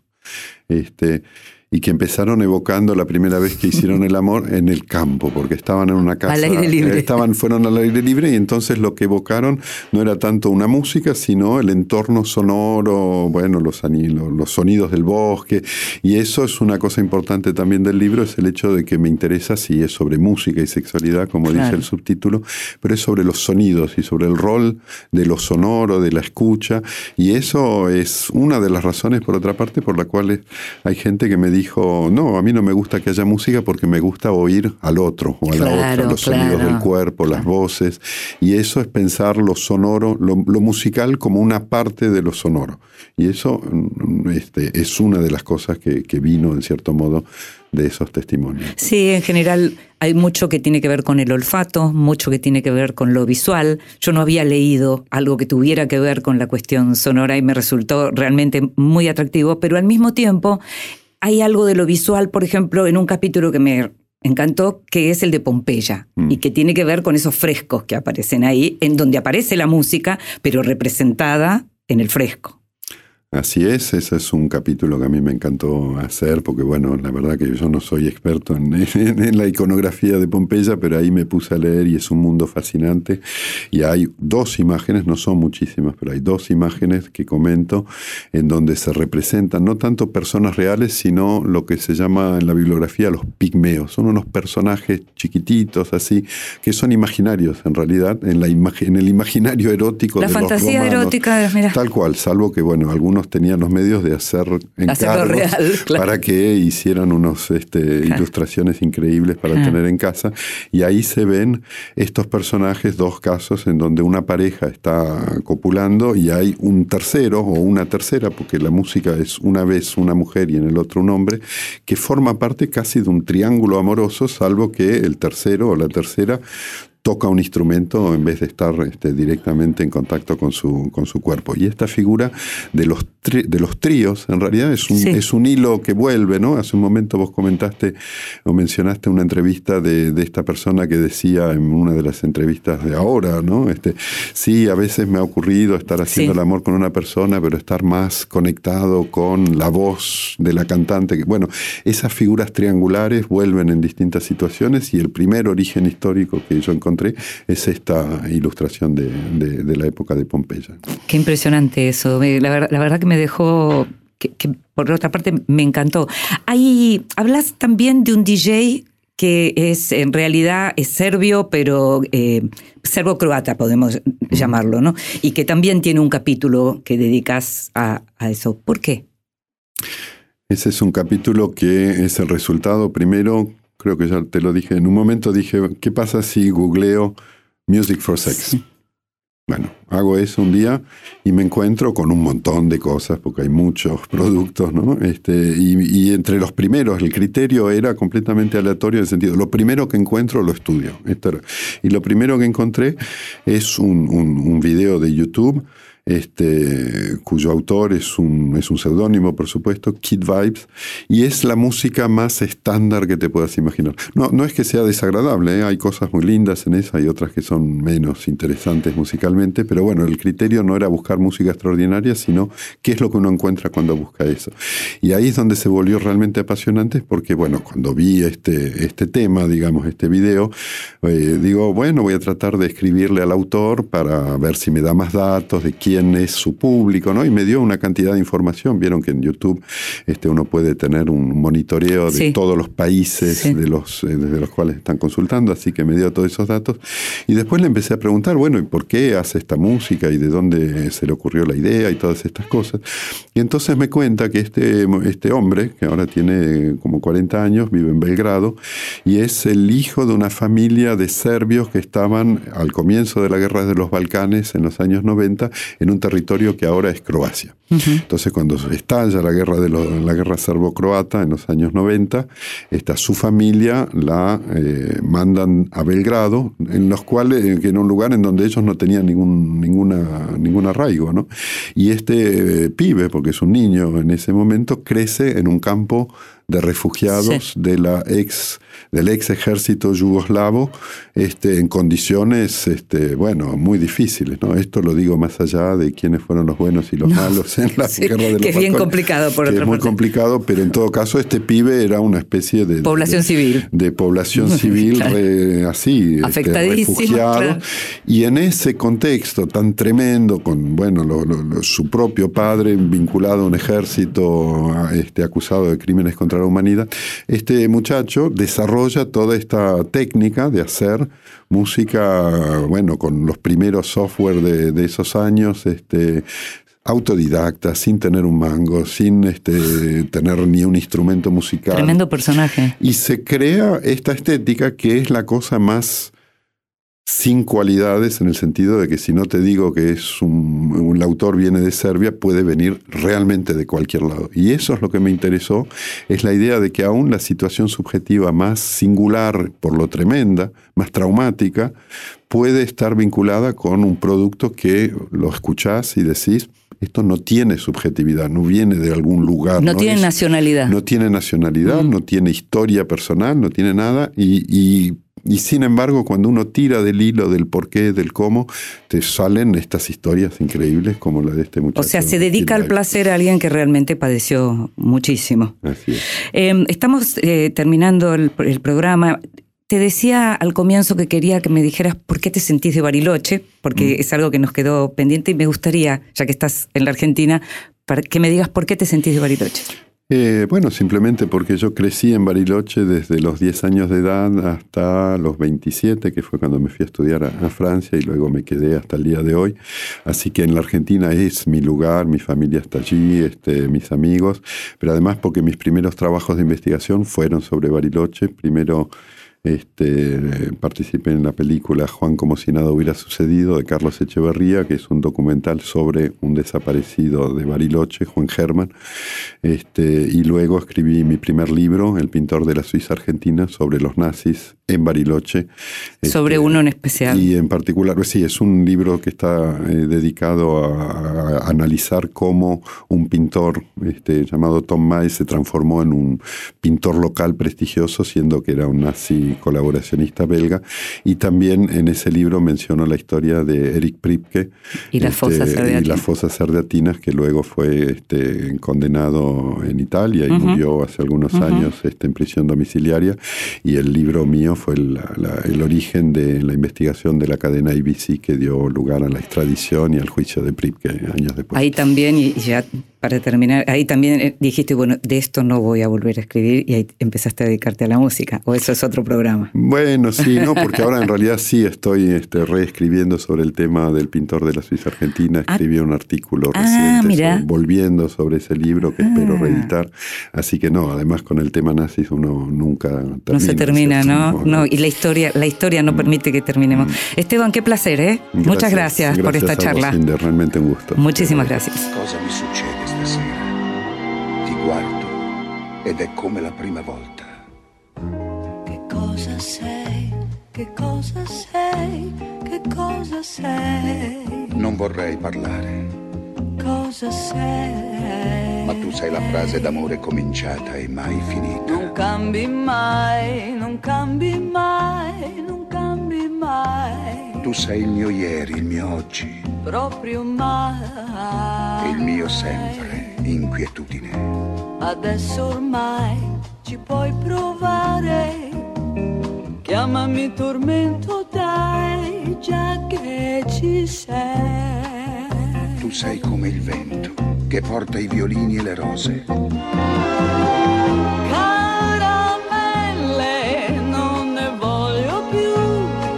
Este, y que empezaron evocando la primera vez que hicieron el amor en el campo, porque estaban en una casa. Al aire libre. eh, Estaban, fueron al aire libre y entonces lo que evocaron no era tanto una música, sino el entorno sonoro, bueno, los, los, sonidos del bosque. Y eso es una cosa importante también del libro, es el hecho de que me interesa si es sobre música y sexualidad, como Claro. dice el subtítulo, pero es sobre los sonidos y sobre el rol de lo sonoro, de la escucha. Y eso es una de las razones, por otra parte, por la cual hay gente que me dijo, no, a mí no me gusta que haya música porque me gusta oír al otro o a la otra, los sonidos del cuerpo, las voces. Y eso es pensar lo sonoro, lo, lo musical como una parte de lo sonoro. Y eso mm, este, es una de las cosas que, que vino, en cierto modo, de esos testimonios. Sí, en general hay mucho que tiene que ver con el olfato, mucho que tiene que ver con lo visual. Yo no había leído algo que tuviera que ver con la cuestión sonora y me resultó realmente muy atractivo, pero al mismo tiempo hay algo de lo visual, por ejemplo, en un capítulo que me encantó, que es el de Pompeya, Mm. y que tiene que ver con esos frescos que aparecen ahí, en donde aparece la música, pero representada en el fresco. Así es, ese es un capítulo que a mí me encantó hacer, porque bueno, la verdad que yo no soy experto en, en- en la iconografía de Pompeya, pero ahí me puse a leer y es un mundo fascinante. Y hay dos imágenes, no son muchísimas, pero hay dos imágenes que comento en donde se representan no tanto personas reales, sino lo que se llama en la bibliografía los pigmeos. Son unos personajes chiquititos, así, que son imaginarios en realidad, en, la en el imaginario erótico La de los fantasía romanos. erótica, mira. Tal cual, salvo que, bueno, algunos tenían los medios de hacer encargos real, claro. para que hicieran unos este, ilustraciones increíbles para tener en casa. Y ahí se ven estos personajes, dos casos en donde una pareja está copulando y hay un tercero o una tercera, porque la música es una vez una mujer y en el otro un hombre, que forma parte casi de un triángulo amoroso, salvo que el tercero o la tercera toca un instrumento en vez de estar este, directamente en contacto con su, con su cuerpo. Y esta figura de los, tri- de los tríos, en realidad es un, Sí. es un hilo que vuelve, ¿no? Hace un momento vos comentaste o mencionaste una entrevista de, de esta persona que decía en una de las entrevistas de ahora, ¿no? Este, sí, a veces me ha ocurrido estar haciendo Sí. el amor con una persona, pero estar más conectado con la voz de la cantante. que- Bueno, esas figuras triangulares vuelven en distintas situaciones y el primer origen histórico que yo encontré es esta ilustración de, de- de la época de Pompeya. Qué impresionante eso. La, ver- la verdad que me dejó, que, que por otra parte me encantó. Ahí hablas también de un DJ que es en realidad es serbio, pero eh, serbo-croata podemos llamarlo, ¿no? Y que también tiene un capítulo que dedicas a, a eso. ¿Por qué? Ese es un capítulo que es el resultado, primero, creo que ya te lo dije, en un momento dije, ¿qué pasa si googleo Music for Sex? Bueno, hago eso un día y me encuentro con un montón de cosas, porque hay muchos productos, ¿no? Este, y, y entre los primeros, el criterio era completamente aleatorio en el sentido, lo primero que encuentro lo estudio. Y lo primero que encontré es un, un, un video de YouTube este, cuyo autor es un, es un seudónimo, por supuesto, Kid Vibes, y es la música más estándar que te puedas imaginar. No, no es que sea desagradable, ¿eh? hay cosas muy lindas en esa, hay otras que son menos interesantes musicalmente, pero bueno, el criterio no era buscar música extraordinaria, sino qué es lo que uno encuentra cuando busca eso. Y ahí es donde se volvió realmente apasionante, porque bueno, cuando vi este, este tema, digamos, este video, eh, digo, bueno, voy a tratar de escribirle al autor para ver si me da más datos de quién es su público, ¿no? Y me dio una cantidad de información. Vieron que en YouTube este, uno puede tener un monitoreo de Sí. todos los países Sí. de los, eh, desde los cuales están consultando, así que me dio todos esos datos. Y después le empecé a preguntar, bueno, ¿y por qué hace esta música? ¿Y de dónde se le ocurrió la idea? Y todas estas cosas. Y entonces me cuenta que este, este hombre, que ahora tiene como 40 años, vive en Belgrado, y es el hijo de una familia de serbios que estaban al comienzo de la guerra de los Balcanes en los años 90 en un territorio que ahora es Croacia. Entonces cuando estalla la guerra, de la guerra serbo-croata en los años 90, esta, su familia la eh, mandan a Belgrado, en los cuales, que en un lugar en donde ellos no tenían ningún, ninguna, ningún arraigo. ¿no? Y este eh, pibe, porque es un niño en ese momento, crece en un campo de refugiados de la ex, del ex ejército yugoslavo este, en condiciones este, bueno, muy difíciles. ¿no? Esto lo digo más allá de quiénes fueron los buenos y los No. malos en la Sí, guerra de los que es bien complicado, por otra es muy parte. complicado, pero en todo caso este pibe era una especie de... Población de- civil. De población civil Claro. re- así, este, claro. Y en ese contexto tan tremendo, con bueno, lo- lo- lo- su propio padre vinculado a un ejército este, acusado de crímenes contra la humanidad, este muchacho desarrolla toda esta técnica de hacer música, bueno, con los primeros software de, de esos años, este, autodidacta, sin tener un mango, sin este, tener ni un instrumento musical. Tremendo personaje. Y se crea esta estética que es la cosa más sin cualidades en el sentido de que si no te digo que es un, un autor viene de Serbia, puede venir realmente de cualquier lado. Y eso es lo que me interesó, es la idea de que aún la situación subjetiva más singular, por lo tremenda, más traumática, puede estar vinculada con un producto que lo escuchás y decís, esto no tiene subjetividad, no viene de algún lugar. No tiene es- nacionalidad. no tiene nacionalidad, Mm. no tiene historia personal, no tiene nada y, y y sin embargo, cuando uno tira del hilo del por qué, del cómo, te salen estas historias increíbles como la de este muchacho. O sea, se dedica al placer a alguien que realmente padeció muchísimo. Así es. Eh, estamos eh, terminando el, el programa. Te decía al comienzo que quería que me dijeras por qué te sentís de Bariloche, porque es algo que nos quedó pendiente y me gustaría, ya que estás en la Argentina, para que me digas por qué te sentís de Bariloche. Eh, bueno, simplemente porque yo crecí en Bariloche desde los 10 años de edad hasta los 27, que fue cuando me fui a estudiar a, Francia y luego me quedé hasta el día de hoy. Así que en la Argentina es mi lugar, mi familia está allí, este, mis amigos, pero además porque mis primeros trabajos de investigación fueron sobre Bariloche. Primero este, participé en la película Juan como si nada hubiera sucedido de Carlos Echeverría, que es un documental sobre un desaparecido de Bariloche, Juan Germán. Este, y luego escribí mi primer libro, El pintor de la Suiza Argentina, sobre los nazis en Bariloche. Sobre Este, uno en especial. Y en particular, pues sí, es un libro que está eh, dedicado a, a analizar cómo un pintor este, llamado Tom May se transformó en un pintor local prestigioso, siendo que era un nazi colaboracionista belga. Y también en ese libro menciono la historia de Eric Pripke Y las sardiatinas. las fosas sardiatinas, que luego fue este, condenado en Italia y murió hace algunos años este, en prisión domiciliaria. Y el libro mío fue la- la- el origen de la investigación de la cadena ABC que dio lugar a la extradición y al juicio de Pripke años después. Ahí también, y ya para terminar, ahí también eh, dijiste, bueno, de esto no voy a volver a escribir y ahí empezaste a dedicarte a la música, o eso es otro programa. Bueno, sí, no, porque ahora en realidad sí estoy este, reescribiendo sobre el tema del pintor de la Suiza Argentina. Ah. Escribí un artículo Ah, reciente sobre- volviendo sobre ese libro que espero Ah. reeditar. Así que no, además con el tema nazis uno nunca termina. no se termina. ¿no? No, y la historia, la historia no permite que terminemos. Esteban, qué placer, ¿eh? Muchas gracias, por esta a vos, charla. Inder, realmente un gusto. Muchísimas gracias. Cosa guardo ed è come la prima volta. Che cosa sei? Che cosa sei? Che cosa sei? Non vorrei parlare, Cosa sei? ma tu sei la frase d'amore cominciata e mai finita. Non cambi mai, non cambi mai, non cambi mai. Tu sei il mio ieri, il mio oggi Proprio mai. e il mio sempre, inquietudine. Adesso ormai ci puoi provare. Chiamami tormento, dai, già che ci sei. Tu sei come il vento che porta i violini e le rose. Caramelle, non ne voglio più.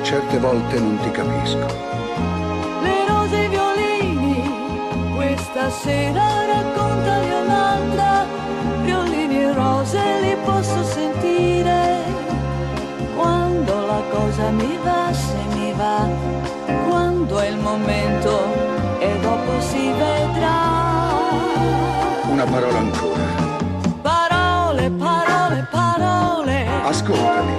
Certe volte non ti capisco, Le rose e i violini, questa sera raccontali un'altra. E rose li posso sentire. Quando la cosa mi va, se mi va, quando è il momento e dopo si vedrà. una parola ancora. Parole, parole, parole. Ascoltami,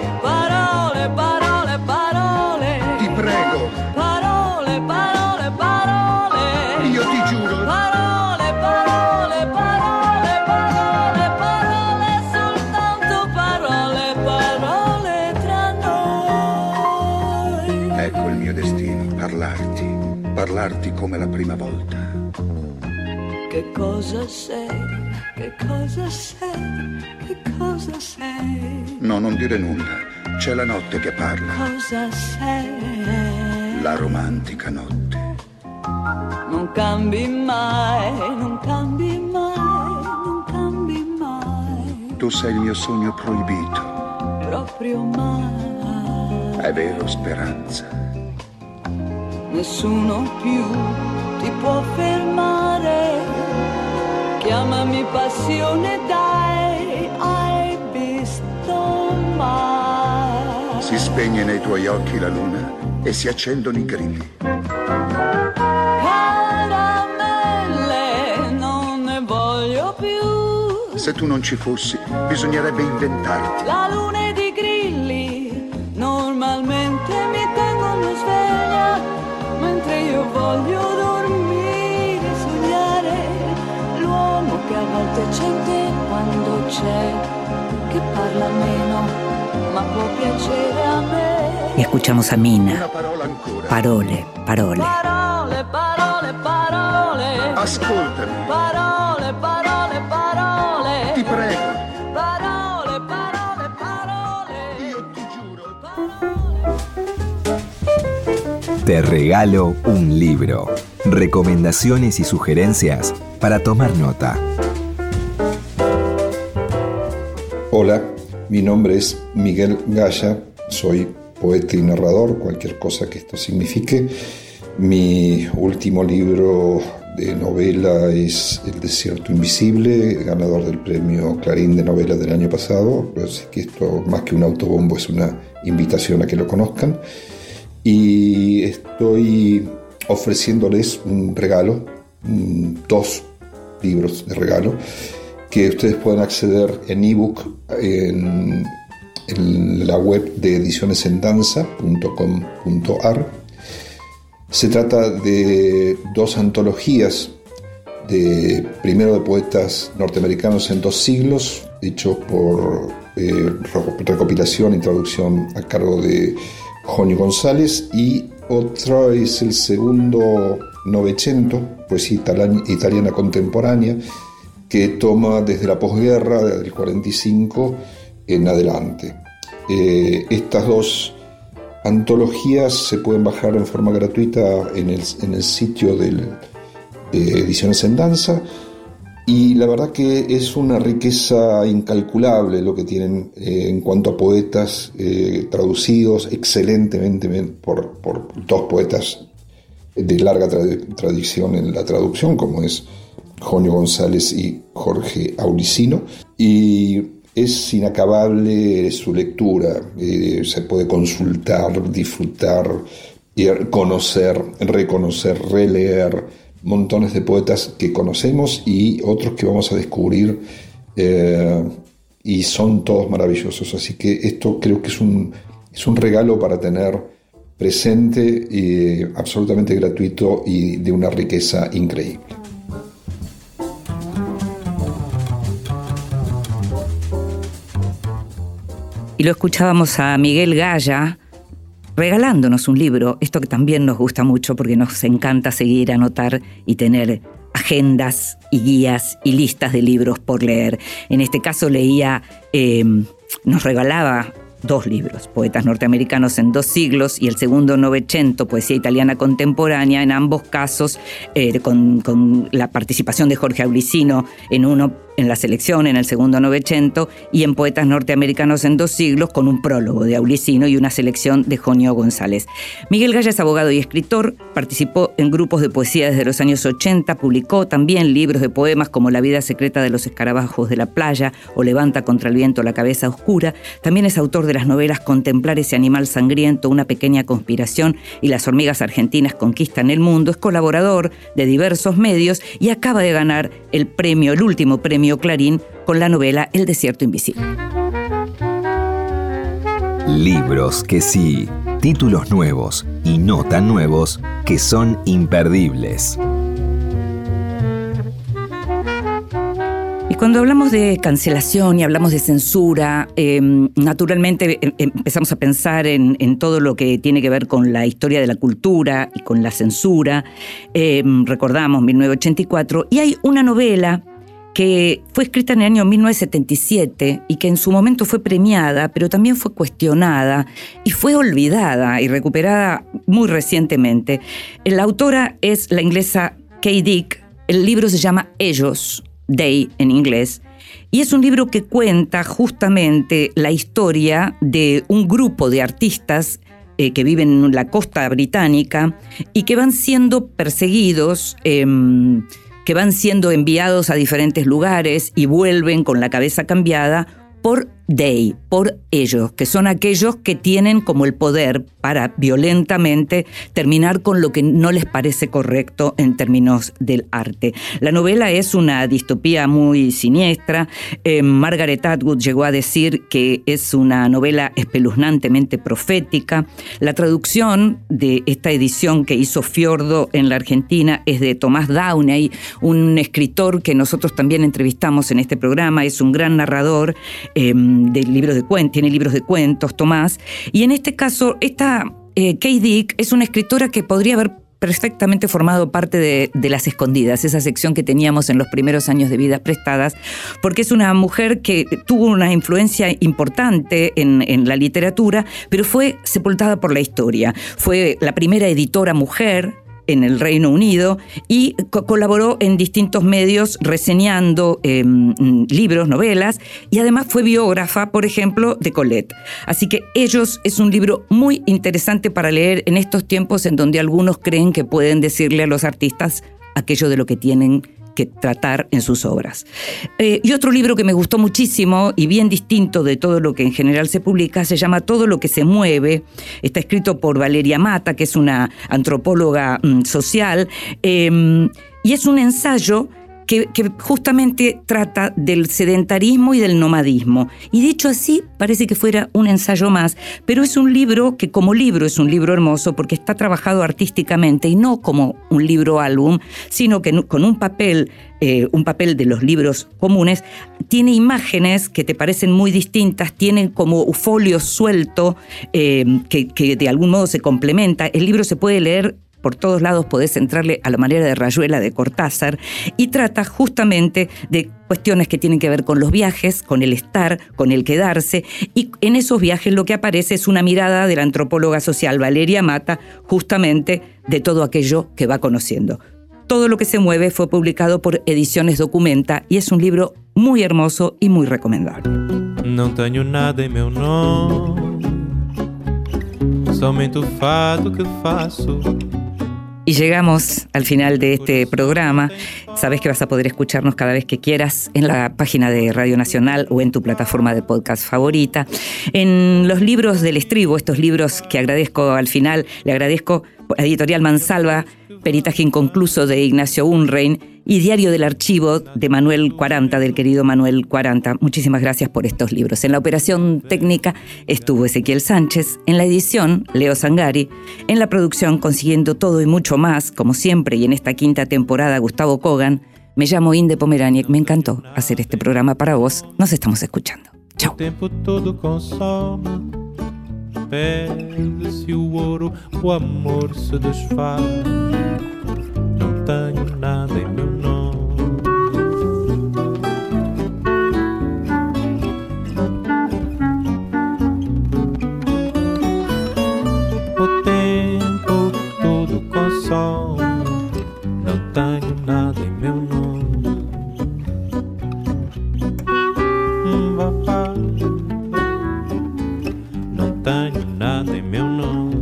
prima volta. Che cosa sei? Che cosa sei? Che cosa sei? No, non dire nulla, c'è la notte che parla, Cosa sei? la romantica notte. Non cambi mai, non cambi mai, non cambi mai, Tu sei il mio sogno proibito, proprio mai. è vero speranza. Nessuno più ti può fermare. Chiamami passione, dai, hai visto mai. Si spegne nei tuoi occhi la luna e si accendono i grilli. Caramelle, non ne voglio più. Se tu non ci fossi, bisognerebbe inventarti. La luna ed i grilli normalmente mi tengono sveglia, mentre io voglio che a volte c'è in te quando c'è, che parla meno, ma può piacere a me. Y escuchamos a Mina. Parole, parole. Parole, parole, parole. Ascoltami, Parole, parole, parole. ti prego. Parole, parole, parole. Io ti giuro. Te regalo un libro. Recomendaciones y sugerencias para tomar nota. Hola, mi nombre es Miguel Gaya, soy poeta y narrador, cualquier cosa que esto signifique. Mi último libro de novela es El desierto invisible, ganador del premio Clarín de novela del año pasado, así que esto más que un autobombo es una invitación a que lo conozcan. Y estoy ofreciéndoles un regalo, dos libros de regalo, que ustedes pueden acceder en ebook en, la web de edicionesendanza.com.ar. Se trata de dos antologías, de, primero de poetas norteamericanos en dos siglos, hechos por eh, recopilación y traducción a cargo de Jonio González, y otra es el segundo Novecento, poesía italiana contemporánea, que toma desde la posguerra, del 45 en adelante. Eh, estas dos antologías se pueden bajar en forma gratuita en el, en el sitio de Ediciones en Danza y la verdad que es una riqueza incalculable lo que tienen eh, en cuanto a poetas eh, traducidos excelentemente por, por dos poetas de larga tra- tradición en la traducción, como es Jonio González y Jorge Auricino, y es inacabable su lectura, eh, se puede consultar, disfrutar, conocer, reconocer, releer montones de poetas que conocemos y otros que vamos a descubrir eh, y son todos maravillosos. Así que esto creo que es un, es un regalo para tener presente, eh, absolutamente gratuito y de una riqueza increíble. Lo escuchábamos a Miguel Gaya regalándonos un libro, esto que también nos gusta mucho porque nos encanta seguir, anotar y tener agendas y guías y listas de libros por leer. En este caso leía, eh, nos regalaba dos libros, Poetas norteamericanos en dos siglos y el segundo Novecento, Poesía italiana contemporánea, en ambos casos eh, con, con la participación de Jorge Auricino en uno en la selección, en el segundo Novecento, y en Poetas norteamericanos en dos siglos, con un prólogo de Aulicino y una selección de Jonio González. Miguel Gaya es abogado y escritor, participó en grupos de poesía desde los años 80, publicó también libros de poemas como La vida secreta de los escarabajos de la playa o Levanta contra el viento la cabeza oscura. También es autor de las novelas Contemplar ese animal sangriento, Una pequeña conspiración y Las hormigas argentinas conquistan el mundo. Es colaborador de diversos medios y acaba de ganar el premio, el último premio Clarín con la novela El desierto invisible. Libros que sí, títulos nuevos y no tan nuevos que son imperdibles. Cuando hablamos de cancelación y hablamos de censura, eh, naturalmente eh, empezamos a pensar en, todo lo que tiene que ver con la historia de la cultura y con la censura. Eh, recordamos 1984 y hay una novela que fue escrita en el año 1977 y que en su momento fue premiada, pero también fue cuestionada y fue olvidada y recuperada muy recientemente. La autora es la inglesa Kay Dick. El libro se llama Ellos, Day en inglés, y es un libro que cuenta justamente la historia de un grupo de artistas eh, que viven en la costa británica y que van siendo perseguidos. Eh, que van siendo enviados a diferentes lugares y vuelven con la cabeza cambiada por they, por ellos, que son aquellos que tienen como el poder para violentamente terminar con lo que no les parece correcto en términos del arte. La novela es una distopía muy siniestra. Eh, Margaret Atwood llegó a decir que es una novela espeluznantemente profética. La traducción de esta edición que hizo Fiordo en la Argentina es de Tomás Downey, un escritor que nosotros también entrevistamos en este programa, es un gran narrador. Eh, de libros de cuentos, tiene libros de cuentos, Tomás, y en este caso, esta eh, Kay Dick es una escritora que podría haber perfectamente formado parte de, de, Las Escondidas, esa sección que teníamos en los primeros años de vidas prestadas, porque es una mujer que tuvo una influencia importante en, en la literatura, pero fue sepultada por la historia. Fue la primera editora mujer en el Reino Unido y co colaboró en distintos medios reseñando eh, libros, novelas y además fue biógrafa, por ejemplo, de Colette. Así que Ellos es un libro muy interesante para leer en estos tiempos en donde algunos creen que pueden decirle a los artistas aquello de lo que tienen que tratar en sus obras. Eh, y otro libro que me gustó muchísimo y bien distinto de todo lo que en general se publica se llama Todo lo que se mueve. Está escrito por Valeria Mata, que es una antropóloga mm, social, eh, y es un ensayo que, que, justamente trata del sedentarismo y del nomadismo. Y dicho así, parece que fuera un ensayo más, pero es un libro que como libro es un libro hermoso porque está trabajado artísticamente y no como un libro álbum, sino que con un papel, eh, un papel de los libros comunes, tiene imágenes que te parecen muy distintas, tienen como folio suelto eh, que, que de algún modo se complementa. El libro se puede leer por todos lados podés entrarle a la manera de Rayuela de Cortázar y trata justamente de cuestiones que tienen que ver con los viajes, con el estar, con el quedarse y en esos viajes lo que aparece es una mirada de la antropóloga social Valeria Mata justamente de todo aquello que va conociendo. Todo lo que se mueve fue publicado por Ediciones Documenta y es un libro muy hermoso y muy recomendable. Não tenho nada em meu nome, somente o fato que faço. Y llegamos al final de este programa. Sabes que vas a poder escucharnos cada vez que quieras en la página de Radio Nacional o en tu plataforma de podcast favorita. En los libros del estribo, estos libros que agradezco al final, le agradezco Editorial Mansalva, Peritaje Inconcluso de Ignacio Unrein y Diario del Archivo de Manuel 40, del querido Manuel 40. Muchísimas gracias por estos libros. En la operación técnica estuvo Ezequiel Sánchez, en la edición Leo Sangari, en la producción consiguiendo todo y mucho más, como siempre, y en esta quinta temporada Gustavo Kogan. Me llamo Inde Pomeraniec, me encantó hacer este programa para vos. Nos estamos escuchando. Chao. Perde-se o ouro, o amor se desfaz. Não tenho nada em meu nome. O tempo todo consome, não tenho nada em meu nome. Tenho nada em meu nome.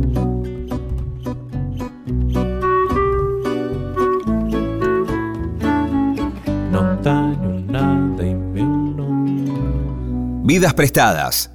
Vidas prestadas.